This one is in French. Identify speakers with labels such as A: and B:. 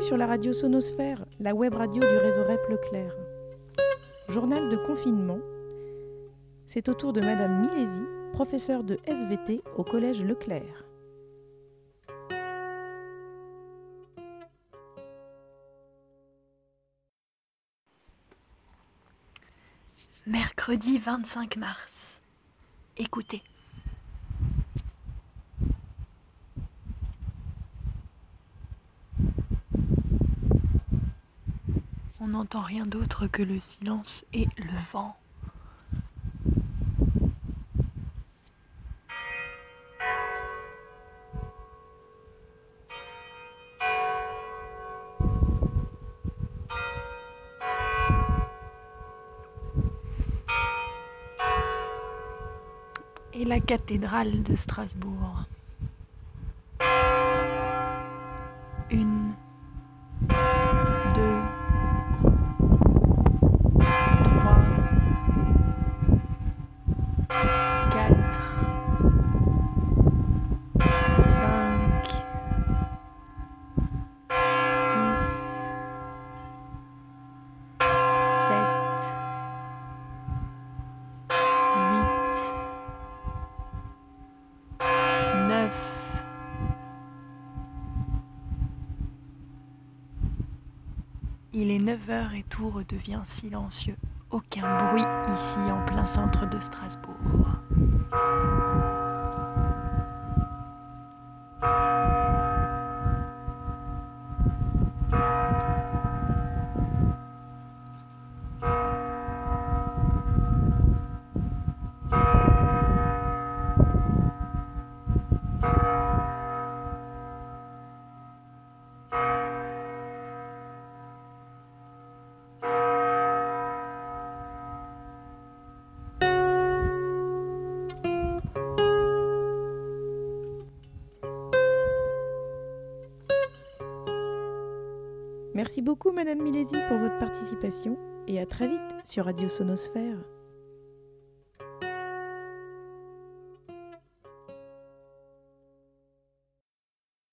A: sur la radio Sonosphère, la web radio du réseau REP Leclerc. Journal de confinement. C'est au tour de Madame Milési, professeure de SVT au collège Leclerc.
B: Mercredi 25 mars. Écoutez. On n'entend rien d'autre que le silence et le vent. et la cathédrale de Strasbourg. Il est 9 heures et tout redevient silencieux. Aucun bruit ici en plein centre de Strasbourg.
A: Merci beaucoup Madame Milési pour votre participation et à très vite sur Radio Sonosphère.